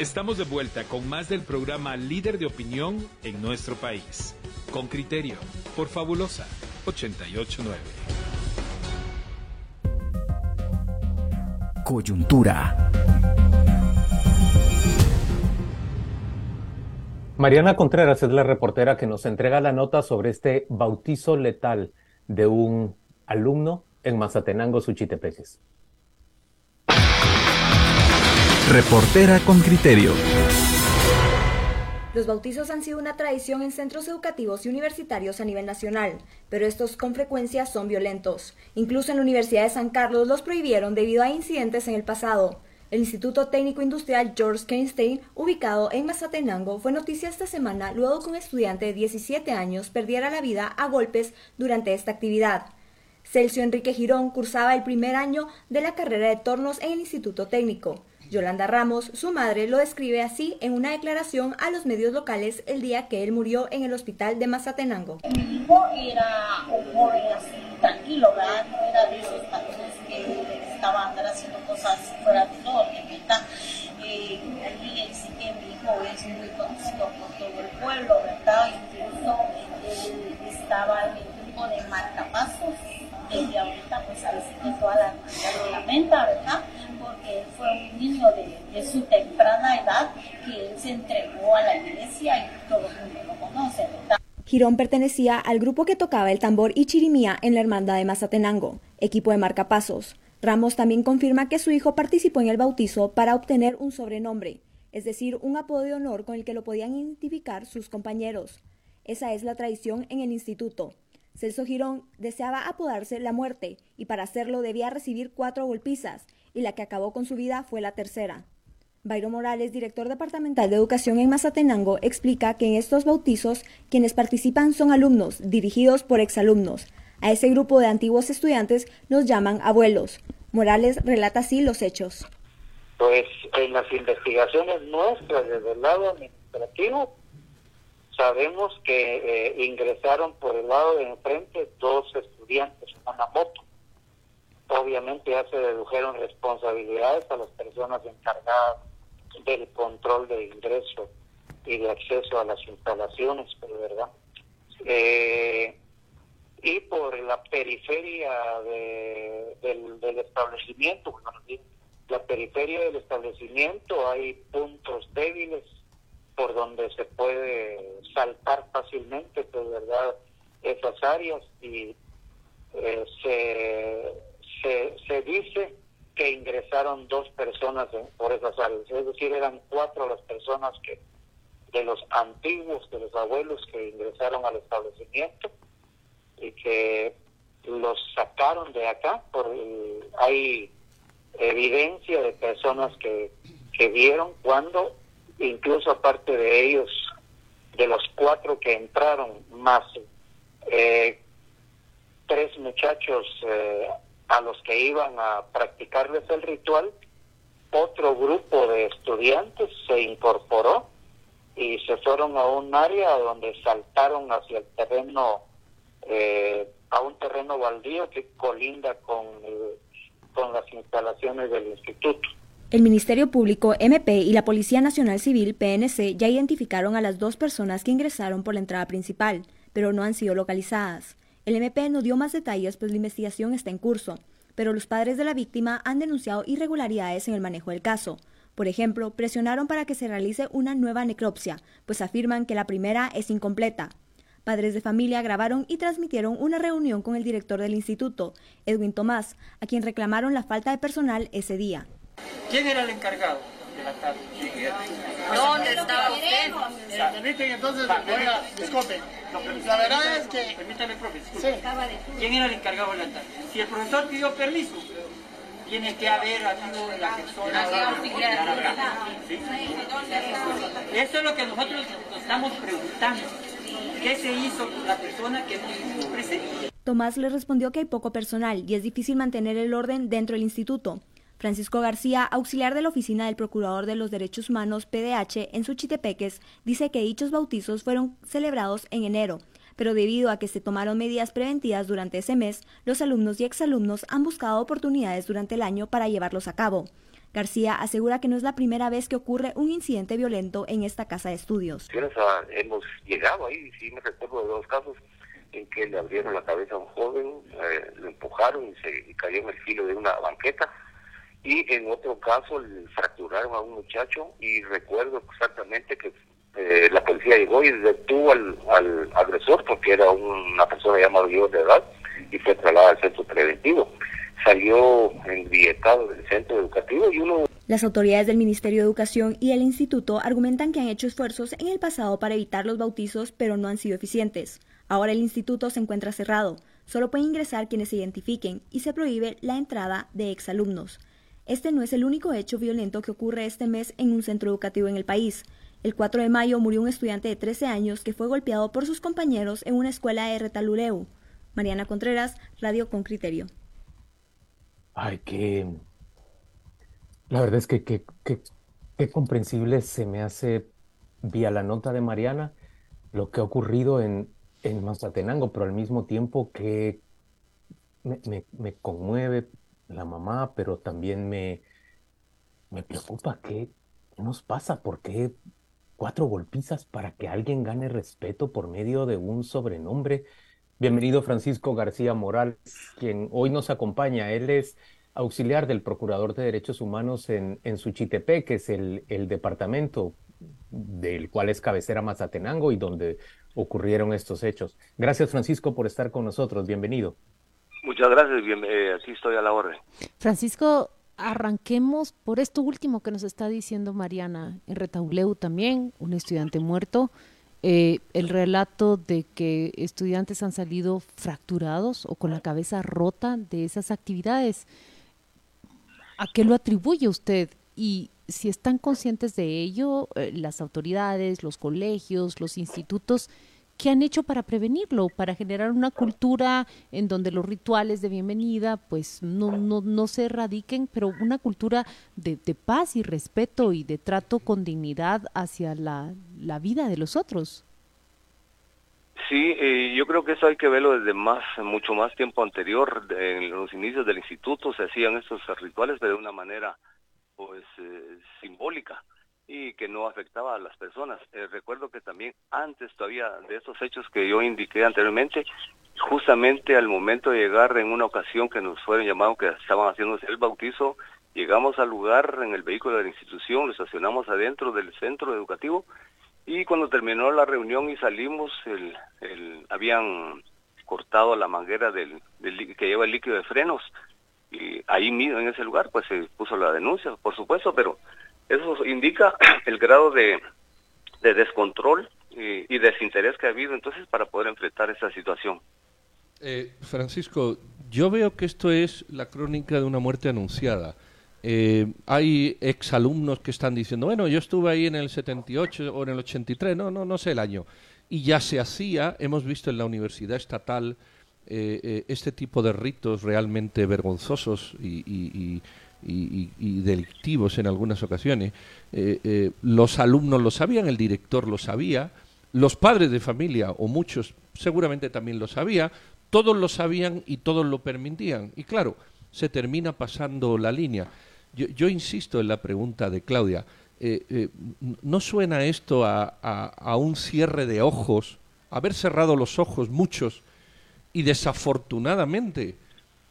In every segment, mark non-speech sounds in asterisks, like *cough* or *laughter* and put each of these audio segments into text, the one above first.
Estamos de vuelta con más del programa Líder de Opinión en nuestro país. Con criterio, por Fabulosa 889. Coyuntura. Mariana Contreras es la reportera que nos entrega la nota sobre este bautizo letal de un alumno en Mazatenango, Suchitepeques. Reportera con criterio. Los bautizos han sido una tradición en centros educativos y universitarios a nivel nacional, pero estos con frecuencia son violentos. Incluso en la Universidad de San Carlos los prohibieron debido a incidentes en el pasado. El Instituto Técnico Industrial George Kernstein, ubicado en Mazatenango, fue noticia esta semana luego que un estudiante de 17 años perdiera la vida a golpes durante esta actividad. Celso Enrique Girón cursaba el primer año de la carrera de tornos en el Instituto Técnico. Yolanda Ramos, su madre, lo describe así en una declaración a los medios locales el día que él murió en el hospital de Mazatenango. Mi hijo era un joven así, tranquilo, ¿verdad? No era de esos patrones que estaban haciendo cosas fuera de todo, ¿verdad? Eh, aquí sí que mi hijo es muy conocido por todo el pueblo, ¿verdad? Incluso él estaba en el grupo de marcapasos desde ahorita pues a veces que toda la lamenta, ¿verdad? Porque fue un niño de, su temprana edad que se entregó a la iglesia y todo el mundo lo conoce. Girón pertenecía al grupo que tocaba el tambor y chirimía en la hermandad de Mazatenango, equipo de marcapasos. Ramos también confirma que su hijo participó en el bautizo para obtener un sobrenombre, es decir, un apodo de honor con el que lo podían identificar sus compañeros. Esa es la tradición en el instituto. Celso Girón deseaba apodarse la muerte y para hacerlo debía recibir cuatro golpizas y la que acabó con su vida fue la tercera. Bayro Morales, director departamental de educación en Mazatenango, explica que en estos bautizos quienes participan son alumnos dirigidos por exalumnos. A ese grupo de antiguos estudiantes nos llaman abuelos. Morales relata así los hechos. Pues en las investigaciones nuestras desde el lado administrativo sabemos que eh, ingresaron por el lado de enfrente dos estudiantes en una moto. Obviamente ya se dedujeron responsabilidades a las personas encargadas del control de ingreso y de acceso a las instalaciones, verdad. Eh, y por la periferia del, del, establecimiento, la periferia del establecimiento hay puntos débiles por donde se puede saltar fácilmente, pues, ¿verdad? Esas áreas y eh, se, se, dice que ingresaron dos personas por esas áreas, es decir, eran cuatro las personas que de los antiguos, de los abuelos que ingresaron al establecimiento y que los sacaron de acá. Por hay evidencia de personas que, que vieron cuando incluso aparte de ellos, de los cuatro que entraron, más eh, tres muchachos eh, a los que iban a practicarles el ritual, otro grupo de estudiantes se incorporó y se fueron a un área donde saltaron hacia el terreno, eh, a un terreno baldío que colinda con, con las instalaciones del instituto. El Ministerio Público, MP y la Policía Nacional Civil, PNC, ya identificaron a las dos personas que ingresaron por la entrada principal, pero no han sido localizadas. El MP no dio más detalles pues la investigación está en curso, pero los padres de la víctima han denunciado irregularidades en el manejo del caso. Por ejemplo, presionaron para que se realice una nueva necropsia, pues afirman que la primera es incompleta. Padres de familia grabaron y transmitieron una reunión con el director del instituto, Edwin Tomás, a quien reclamaron la falta de personal ese día. ¿Quién era el encargado de la tarde? ¿Dónde estaba usted? Permiten entonces, oiga, disculpe. La verdad es que... Permítame, profe. ¿Quién era el encargado de la tarde? Si el profesor pidió permiso, tiene que haber habido la persona... Eso es lo que nosotros nos estamos preguntando. ¿Qué se hizo con la persona que estuvo presente? Tomás le respondió que hay poco personal y es difícil mantener el orden dentro del instituto. Francisco García, auxiliar de la Oficina del Procurador de los Derechos Humanos PDH en Suchitepeques, dice que dichos bautizos fueron celebrados en enero, pero debido a que se tomaron medidas preventivas durante ese mes, los alumnos y exalumnos han buscado oportunidades durante el año para llevarlos a cabo. García asegura que no es la primera vez que ocurre un incidente violento en esta casa de estudios. Hemos llegado ahí, sí me recuerdo de dos casos en que le abrieron la cabeza a un joven, eh, lo empujaron y, se, cayó en el filo de una banqueta. Y en otro caso fracturaron a un muchacho y recuerdo exactamente que eh, la policía llegó y detuvo al, al agresor porque era una persona ya mayor de edad y fue trasladada al centro preventivo. Salió envietado del centro educativo y uno... Las autoridades del Ministerio de Educación y el Instituto argumentan que han hecho esfuerzos en el pasado para evitar los bautizos, pero no han sido eficientes. Ahora el instituto se encuentra cerrado, solo pueden ingresar quienes se identifiquen y se prohíbe la entrada de exalumnos. Este no es el único hecho violento que ocurre este mes en un centro educativo en el país. El 4 de mayo murió un estudiante de 13 años que fue golpeado por sus compañeros en una escuela de Retaluleu. Mariana Contreras, Radio con Criterio. Ay, qué... La verdad es que qué comprensible se me hace vía la nota de Mariana lo que ha ocurrido en, en Mazatenango, pero al mismo tiempo que me, conmueve la mamá, pero también me, me preocupa qué, nos pasa, por qué cuatro golpizas para que alguien gane respeto por medio de un sobrenombre. Bienvenido Francisco García Morales, quien hoy nos acompaña. Él es auxiliar del Procurador de Derechos Humanos en, en que es el, el departamento del cual es cabecera Mazatenango y donde ocurrieron estos hechos. Gracias, Francisco, por estar con nosotros. Bienvenido. Muchas gracias, bien, eh, aquí estoy a la orden. Francisco, arranquemos por esto último que nos está diciendo Mariana en Retauleu también, un estudiante muerto. Eh, el relato de que estudiantes han salido fracturados o con la cabeza rota de esas actividades. ¿A qué lo atribuye usted? Y si están conscientes de ello, eh, las autoridades, los colegios, los institutos, ¿qué han hecho para prevenirlo? Para generar una cultura en donde los rituales de bienvenida pues no, no, no se erradiquen, pero una cultura de, paz y respeto y de trato con dignidad hacia la, la vida de los otros. Sí, eh, yo creo que eso hay que verlo desde más, mucho más tiempo anterior. En los inicios del instituto se hacían estos rituales, pero de una manera pues eh, simbólica y que no afectaba a las personas. Eh, recuerdo que también antes todavía de esos hechos que yo indiqué anteriormente, justamente al momento de llegar en una ocasión que nos fueron llamados que estaban haciendo el bautizo, llegamos al lugar en el vehículo de la institución, lo estacionamos adentro del centro educativo y cuando terminó la reunión y salimos, el, el, habían cortado la manguera del, del, que lleva el líquido de frenos y ahí mismo en ese lugar pues se puso la denuncia, por supuesto, pero eso indica *clears throat* el grado de, de descontrol y, desinterés que ha habido entonces para poder enfrentar esa situación. Eh, Francisco, yo veo que esto es la crónica de una muerte anunciada. Eh, hay exalumnos que están diciendo, bueno, yo estuve ahí en el 78 o en el 83, no, no, no sé el año. Y ya se hacía, hemos visto en la Universidad Estatal eh, eh, este tipo de ritos realmente vergonzosos y, delictivos en algunas ocasiones. Eh, los alumnos lo sabían, el director lo sabía, los padres de familia, o muchos seguramente también lo sabían, todos lo sabían y todos lo permitían. Y claro, se termina pasando la línea. Yo, insisto en la pregunta de Claudia. ¿No suena esto a, un cierre de ojos, haber cerrado los ojos muchos y desafortunadamente,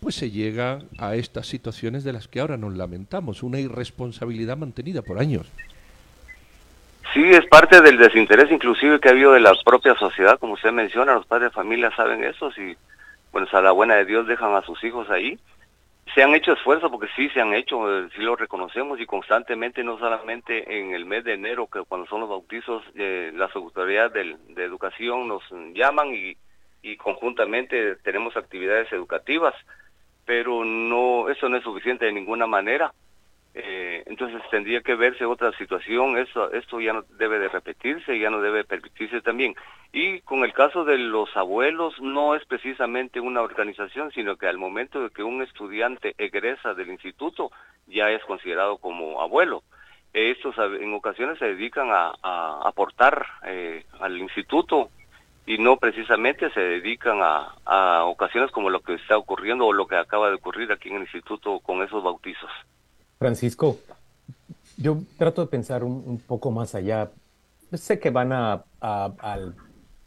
pues se llega a estas situaciones de las que ahora nos lamentamos, una irresponsabilidad mantenida por años. Sí, es parte del desinterés inclusive que ha habido de la propia sociedad, como usted menciona, los padres de familia saben eso, y bueno, a la buena de Dios dejan a sus hijos ahí. Se han hecho esfuerzos, porque sí se han hecho, eh, sí lo reconocemos, y constantemente, no solamente en el mes de enero, que cuando son los bautizos, eh, las autoridades de educación nos llaman y conjuntamente tenemos actividades educativas, pero no eso no es suficiente de ninguna manera. Eh, entonces tendría que verse otra situación, eso, esto ya no debe de repetirse, ya no debe permitirse también. Y con el caso de los abuelos, no es precisamente una organización, sino que al momento de que un estudiante egresa del instituto, ya es considerado como abuelo. Estos en ocasiones se dedican a, aportar eh, al instituto y no precisamente se dedican a, ocasiones como lo que está ocurriendo o lo que acaba de ocurrir aquí en el instituto con esos bautizos. Francisco, yo trato de pensar un, poco más allá. Sé que van a, a,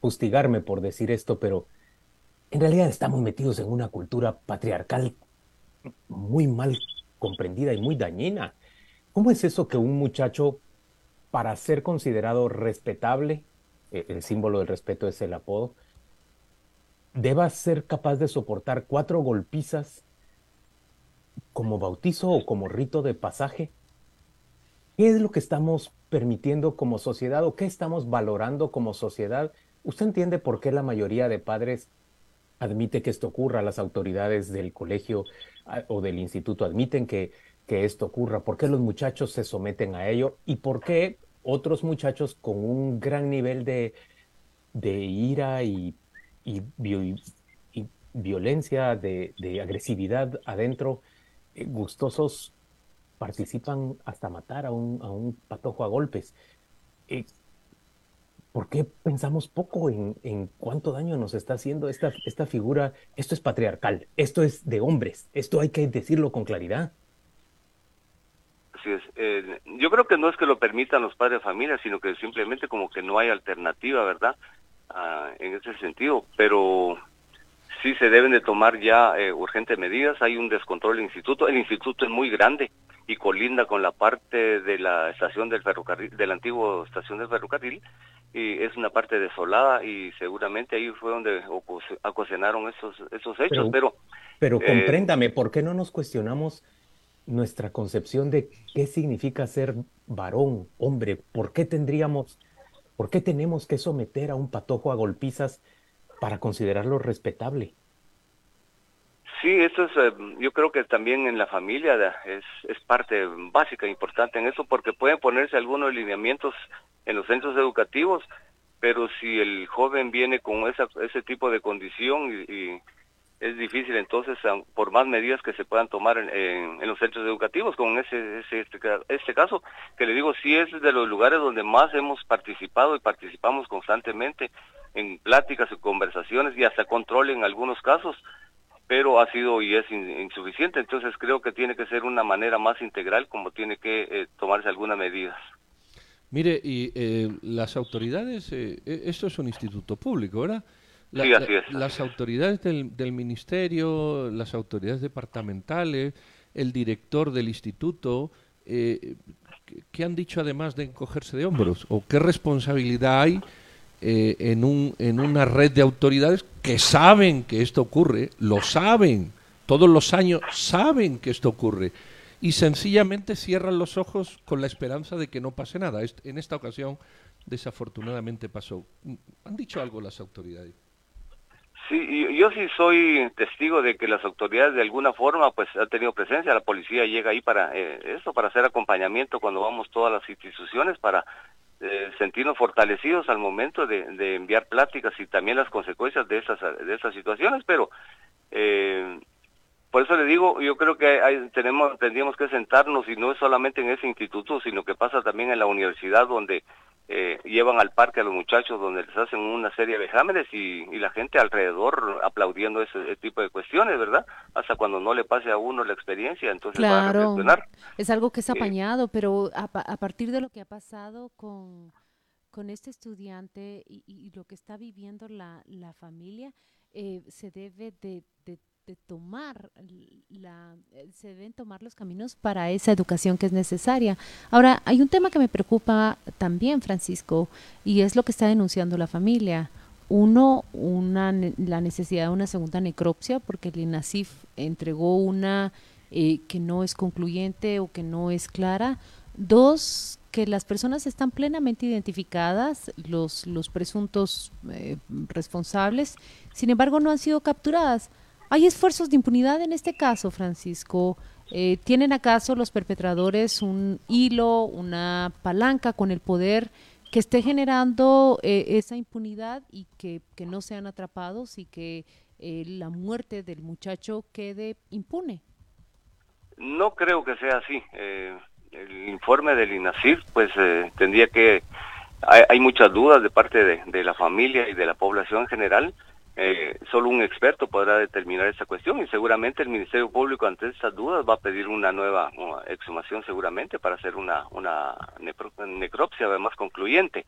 fustigarme por decir esto, pero en realidad estamos metidos en una cultura patriarcal muy mal comprendida y muy dañina. ¿Cómo es eso que un muchacho, para ser considerado respetable, el símbolo del respeto es el apodo, deba ser capaz de soportar cuatro golpizas como bautizo o como rito de pasaje? ¿Qué es lo que estamos permitiendo como sociedad o qué estamos valorando como sociedad? ¿Usted entiende por qué la mayoría de padres admite que esto ocurra? Las autoridades del colegio ah, o del instituto admiten que, que esto ocurra. ¿Por qué los muchachos se someten a ello? ¿Y por qué otros muchachos con un gran nivel de, de ira y, y, violencia, de, de agresividad adentro, eh, gustosos participan hasta matar a un, a un patojo a golpes. Eh, ¿Por qué pensamos poco en, en, cuánto daño nos está haciendo esta, esta figura? Esto es patriarcal, esto es de hombres, esto hay que decirlo con claridad. Así es. Eh, yo creo que no es que lo permitan los padres de familia, sino que simplemente como que no hay alternativa, ¿verdad? Ah, en ese sentido, pero sí se deben de tomar ya eh, urgentes medidas. Hay un descontrol del instituto. El instituto es muy grande y colinda con la parte de la estación del ferrocarril, de la antigua estación del ferrocarril, y es una parte desolada y seguramente ahí fue donde ocasionaron esos, esos hechos, pero... Pero, eh, compréndame, ¿por qué no nos cuestionamos nuestra concepción de qué significa ser varón, hombre? ¿Por qué tendríamos, por qué tenemos que someter a un patojo a golpizas para considerarlo respetable? Sí, eso es, eh, yo creo que también en la familia es, es parte básica, importante en eso, porque pueden ponerse algunos lineamientos en los centros educativos, pero si el joven viene con esa, ese tipo de condición y, es difícil entonces, por más medidas que se puedan tomar en, en, los centros educativos, con ese, ese este, este, caso, que le digo, sí es de los lugares donde más hemos participado y participamos constantemente en pláticas y conversaciones y hasta control en algunos casos, pero ha sido y es insuficiente. Entonces creo que tiene que ser una manera más integral como tiene que eh, tomarse algunas medidas. Mire, y eh, las autoridades, eh, e, esto es un instituto público, ¿verdad? Sí, así es. las autoridades del, del, ministerio, las autoridades departamentales, el director del instituto, ¿qué han dicho además de encogerse de hombros? ¿O qué responsabilidad hay eh, en, un, en una red de autoridades que saben que esto ocurre, lo saben, todos los años saben que esto ocurre y sencillamente cierran los ojos con la esperanza de que no pase nada. En esta ocasión, desafortunadamente pasó. ¿Han dicho algo las autoridades? Sí, yo sí soy testigo de que las autoridades de alguna forma pues han tenido presencia, la policía llega ahí para eh, eso, para hacer acompañamiento cuando vamos todas las instituciones para eh, sentirnos fortalecidos al momento de, enviar pláticas y también las consecuencias de esas, de esas situaciones, pero eh, por eso le digo, yo creo que tenemos, tendríamos que sentarnos y no es solamente en ese instituto, sino que pasa también en la universidad donde eh, llevan al parque a los muchachos donde les hacen una serie de exámenes y, la gente alrededor aplaudiendo ese, tipo de cuestiones, ¿verdad? Hasta cuando no le pase a uno la experiencia, entonces claro, Es algo que es apañado, pero a, partir de lo que ha pasado con, con este estudiante y, lo que está viviendo la, la familia, eh, se debe de, de de tomar la, eh, se deben tomar los caminos para esa educación que es necesaria. Ahora, hay un tema que me preocupa también, Francisco, y es lo que está denunciando la familia. Uno, una, la necesidad de una segunda necropsia, porque el INASIF entregó una eh, que no es concluyente o que no es clara. Dos, que las personas están plenamente identificadas, los, los presuntos eh, responsables, sin embargo no han sido capturadas. ¿Hay esfuerzos de impunidad en este caso, Francisco? Eh, ¿Tienen acaso los perpetradores un hilo, una palanca con el poder que esté generando eh, esa impunidad y que, no sean atrapados y que eh, la muerte del muchacho quede impune? No creo que sea así. el informe del INACIF, pues tendría que... Hay, muchas dudas de parte de, de la familia y de la población en general Eh, solo un experto podrá determinar esa cuestión y seguramente el Ministerio Público ante estas dudas va a pedir una nueva exhumación seguramente para hacer una, una necropsia más concluyente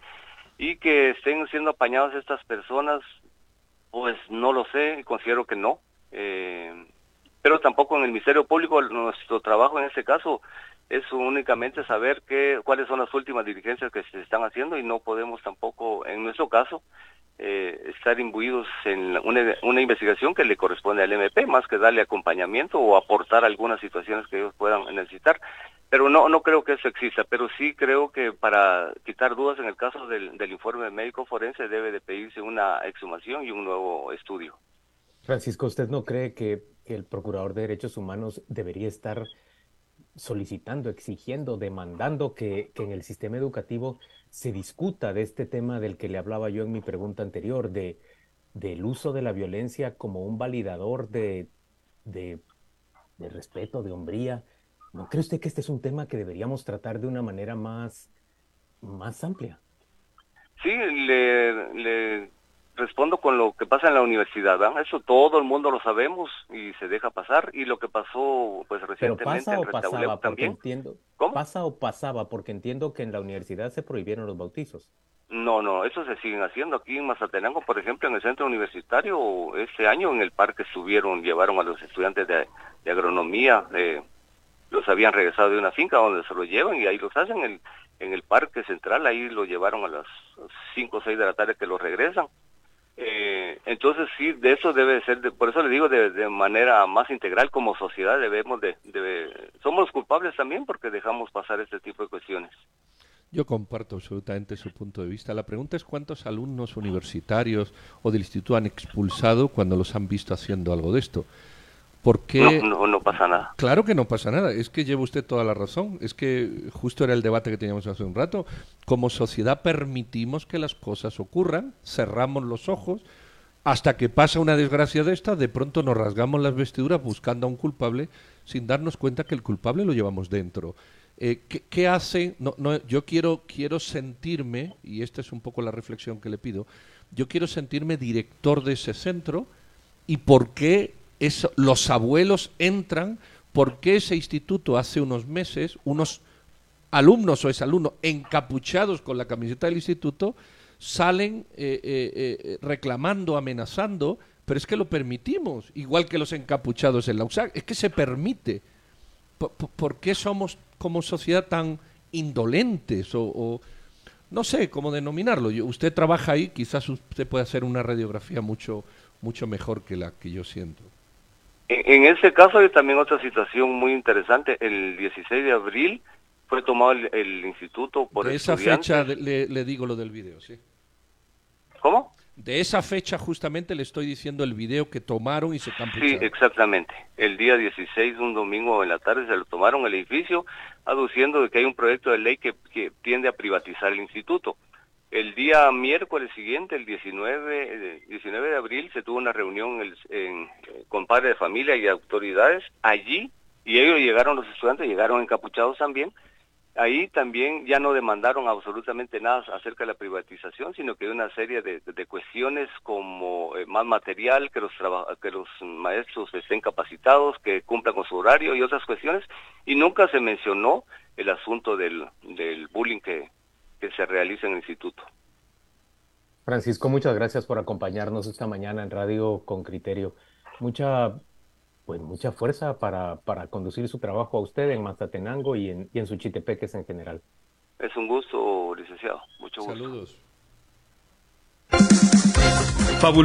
y que estén siendo apañadas estas personas pues no lo sé, considero que no. Eh, pero tampoco en el Ministerio Público nuestro trabajo en ese caso es únicamente saber qué, cuáles son las últimas diligencias que se están haciendo y no podemos tampoco, en nuestro caso, eh, estar imbuidos en una, una, investigación que le corresponde al MP, más que darle acompañamiento o aportar algunas situaciones que ellos puedan necesitar. Pero no, no creo que eso exista, pero sí creo que para quitar dudas en el caso del, del informe médico forense debe de pedirse una exhumación y un nuevo estudio. Francisco, ¿usted no cree que, el Procurador de Derechos Humanos debería estar solicitando, exigiendo, demandando que, en el sistema educativo se discuta de este tema del que le hablaba yo en mi pregunta anterior, de, del uso de la violencia como un validador de, de, de respeto, de hombría? ¿No cree usted que este es un tema que deberíamos tratar de una manera más, más amplia? Sí, le, le respondo con lo que pasa en la universidad, ¿verdad? Eso todo el mundo lo sabemos y se deja pasar. Y lo que pasó, pues recientemente pasa o pasaba, también. Entiendo, ¿Cómo? ¿Pasa o pasaba? Porque entiendo que en la universidad se prohibieron los bautizos. No, no, eso se siguen haciendo. Aquí en Mazatenango, por ejemplo, en el centro universitario, este año en el parque estuvieron, llevaron a los estudiantes de, agronomía, los habían regresado de una finca donde se los llevan y ahí los hacen en el, en el parque central, ahí lo llevaron a las 5 o 6 de la tarde que los regresan. Eh, entonces sí, de eso debe ser, por eso le digo de, manera más integral como sociedad debemos de, somos culpables también porque dejamos pasar este tipo de cuestiones. Yo comparto absolutamente su punto de vista. La pregunta es cuántos alumnos universitarios o del instituto han expulsado cuando los han visto haciendo algo de esto. Porque, no, no, pasa nada. Claro que no pasa nada. Es que lleva usted toda la razón. Es que justo era el debate que teníamos hace un rato. Como sociedad permitimos que las cosas ocurran, cerramos los ojos, hasta que pasa una desgracia de esta, de pronto nos rasgamos las vestiduras buscando a un culpable sin darnos cuenta que el culpable lo llevamos dentro. Eh, ¿qué, hace? No, no, yo quiero, quiero sentirme, y esta es un poco la reflexión que le pido, yo quiero sentirme director de ese centro y por qué los abuelos entran porque ese instituto hace unos meses, unos alumnos o exalumnos encapuchados con la camiseta del instituto, salen eh, eh, eh, reclamando, amenazando, pero es que lo permitimos, igual que los encapuchados en la USAC, es que se permite. ¿Por, qué somos como sociedad tan indolentes o, no sé cómo denominarlo? usted trabaja ahí, quizás usted pueda hacer una radiografía mucho, mucho mejor que la que yo siento. En, ese caso hay también otra situación muy interesante. El 16 de abril fue tomado el, instituto por De esa fecha le, digo lo del video, sí. ¿Cómo? De esa fecha justamente le estoy diciendo el video que tomaron y se campucharon. Sí, exactamente. El día 16, un domingo en la tarde, se lo tomaron el edificio, aduciendo de que hay un proyecto de ley que, que tiende a privatizar el instituto. El día miércoles siguiente, el 19, 19 de abril, se tuvo una reunión en, con padres de familia y autoridades allí, y ellos llegaron, los estudiantes llegaron encapuchados también. Ahí también ya no demandaron absolutamente nada acerca de la privatización, sino que una serie de, cuestiones como eh, más material, que los, que los maestros estén capacitados, que cumplan con su horario y otras cuestiones, y nunca se mencionó el asunto del, del bullying que, que se realiza en el instituto. Francisco, muchas gracias por acompañarnos esta mañana en Radio con Criterio. Mucha, pues mucha fuerza para, para conducir su trabajo a usted en Mazatenango y en, y en Suchitepeques en general. Es un gusto, licenciado. Mucho gusto. Saludos. Fabuloso.